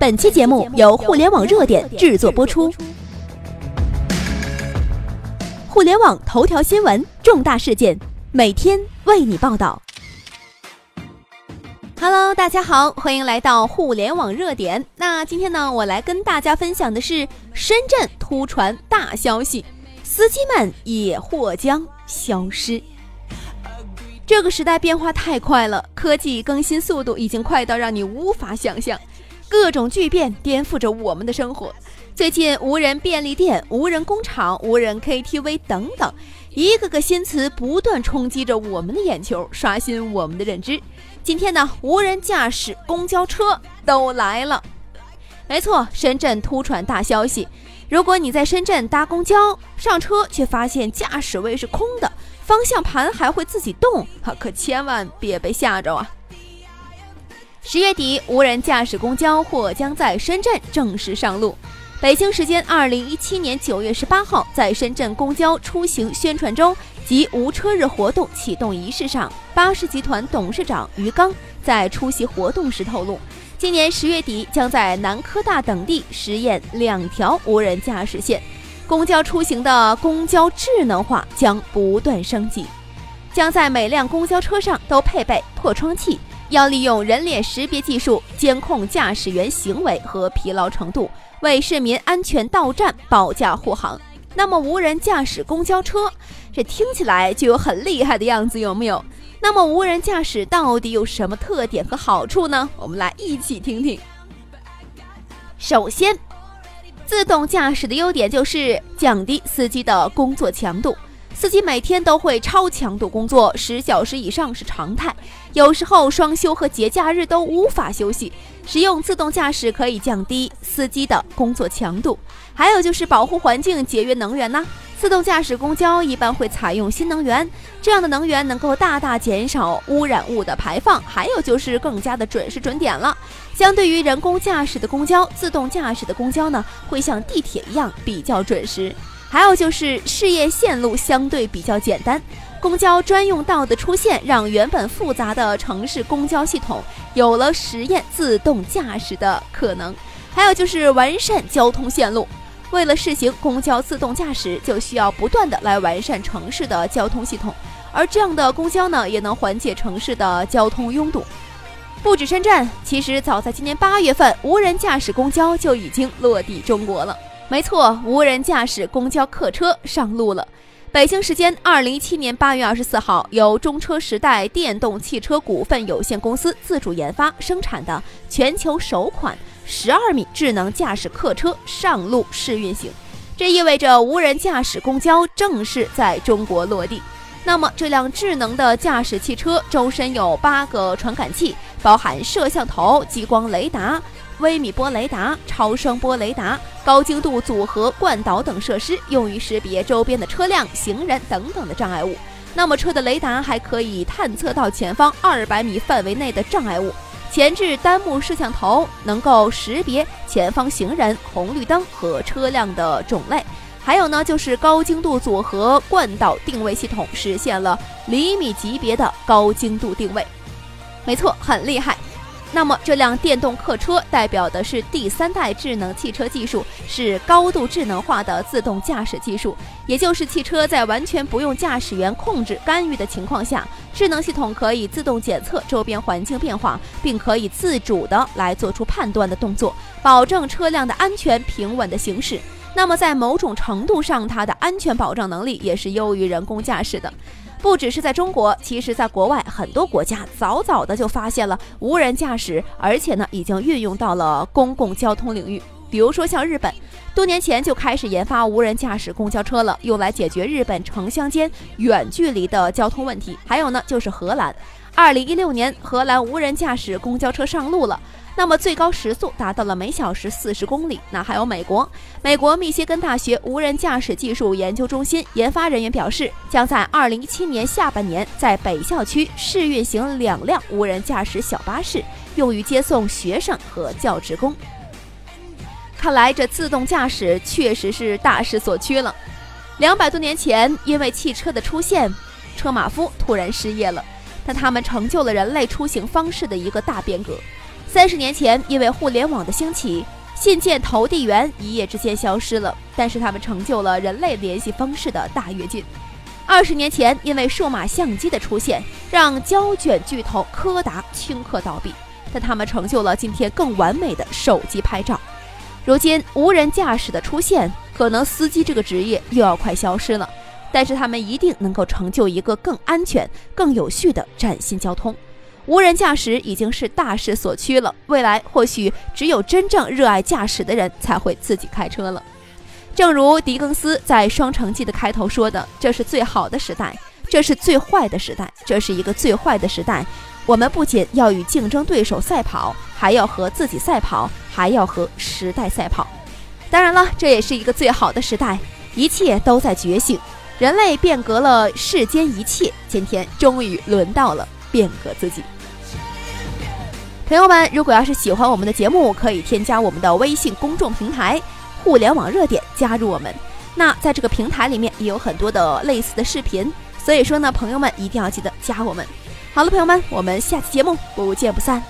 本期节目由互联网热点制作播出。互联网头条新闻，重大事件，每天为你报道。Hello，大家好，欢迎来到互联网热点。那今天呢，我来跟大家分享的是深圳突传大消息，司机们也或将消失。这个时代变化太快了，科技更新速度已经快到让你无法想象，各种巨变颠覆着我们的生活。最近，无人便利店、无人工厂、无人 KTV 等等，一个个新词不断冲击着我们的眼球，刷新我们的认知。今天呢，无人驾驶公交车都来了。没错，深圳突传大消息：如果你在深圳搭公交上车，却发现驾驶位是空的。方向盘还会自己动，可千万别被吓着啊！十月底，无人驾驶公交或将在深圳正式上路。北京时间二零一七年九月十八号，在深圳公交出行宣传周及无车日活动启动仪式上，巴士集团董事长于刚在出席活动时透露，今年十月底将在南科大等地实验两条无人驾驶线。公交出行的公交智能化将不断升级，将在每辆公交车上都配备破窗器，要利用人脸识别技术监控驾驶员行为和疲劳程度，为市民安全到站保驾护航。那么，无人驾驶公交车，这听起来就有很厉害的样子，有没有？那么，无人驾驶到底有什么特点和好处呢？我们来一起听听。首先。自动驾驶的优点就是降低司机的工作强度，司机每天都会超强度工作，十小时以上是常态，有时候双休和节假日都无法休息。使用自动驾驶可以降低司机的工作强度，还有就是保护环境、节约能源呢。自动驾驶公交一般会采用新能源，这样的能源能够大大减少污染物的排放，还有就是更加的准时准点了。相对于人工驾驶的公交，自动驾驶的公交呢会像地铁一样比较准时。还有就是事业线路相对比较简单，公交专用道的出现，让原本复杂的城市公交系统有了实验自动驾驶的可能。还有就是完善交通线路。为了试行公交自动驾驶，就需要不断的来完善城市的交通系统，而这样的公交呢，也能缓解城市的交通拥堵。不止深圳，其实早在今年八月份，无人驾驶公交就已经落地中国了。没错，无人驾驶公交客车上路了。北京时间二零一七年八月二十四号，由中车时代电动汽车股份有限公司自主研发生产的全球首款。十二米智能驾驶客车上路试运行，这意味着无人驾驶公交正式在中国落地。那么，这辆智能的驾驶汽车周身有八个传感器，包含摄像头、激光雷达、微米波雷达、超声波雷达、高精度组合惯导等设施，用于识别周边的车辆、行人等等的障碍物。那么，车的雷达还可以探测到前方二百米范围内的障碍物。前置单目摄像头能够识别前方行人、红绿灯和车辆的种类，还有呢，就是高精度组合惯导定位系统实现了厘米级别的高精度定位。没错，很厉害。那么这辆电动客车代表的是第三代智能汽车技术，是高度智能化的自动驾驶技术，也就是汽车在完全不用驾驶员控制干预的情况下，智能系统可以自动检测周边环境变化，并可以自主的来做出判断的动作，保证车辆的安全平稳的行驶。那么在某种程度上，它的安全保障能力也是优于人工驾驶的。不只是在中国，其实在国外很多国家早早的就发现了无人驾驶，而且呢已经运用到了公共交通领域。比如说像日本，多年前就开始研发无人驾驶公交车了，用来解决日本城乡间远距离的交通问题。还有呢就是荷兰，二零一六年荷兰无人驾驶公交车上路了。那么最高时速达到了每小时四十公里。那还有美国，美国密歇根大学无人驾驶技术研究中心研发人员表示，将在二零一七年下半年在北校区试运行两辆无人驾驶小巴士，用于接送学生和教职工。看来这自动驾驶确实是大势所趋了。两百多年前，因为汽车的出现，车马夫突然失业了，但他们成就了人类出行方式的一个大变革。三十年前，因为互联网的兴起，信件投递员一夜之间消失了，但是他们成就了人类联系方式的大跃进。二十年前，因为数码相机的出现，让胶卷巨头柯达顷刻倒闭，但他们成就了今天更完美的手机拍照。如今，无人驾驶的出现，可能司机这个职业又要快消失了。但是他们一定能够成就一个更安全、更有序的崭新交通。无人驾驶已经是大势所趋了，未来或许只有真正热爱驾驶的人才会自己开车了。正如狄更斯在《双城记》的开头说的：“这是最好的时代，这是最坏的时代，这是一个最坏的时代。我们不仅要与竞争对手赛跑，还要和自己赛跑，还要和时代赛跑。当然了，这也是一个最好的时代，一切都在觉醒。”人类变革了世间一切，今天终于轮到了变革自己。朋友们，如果要是喜欢我们的节目，可以添加我们的微信公众平台“互联网热点”，加入我们。那在这个平台里面也有很多的类似的视频，所以说呢，朋友们一定要记得加我们。好了，朋友们，我们下期节目不见不散。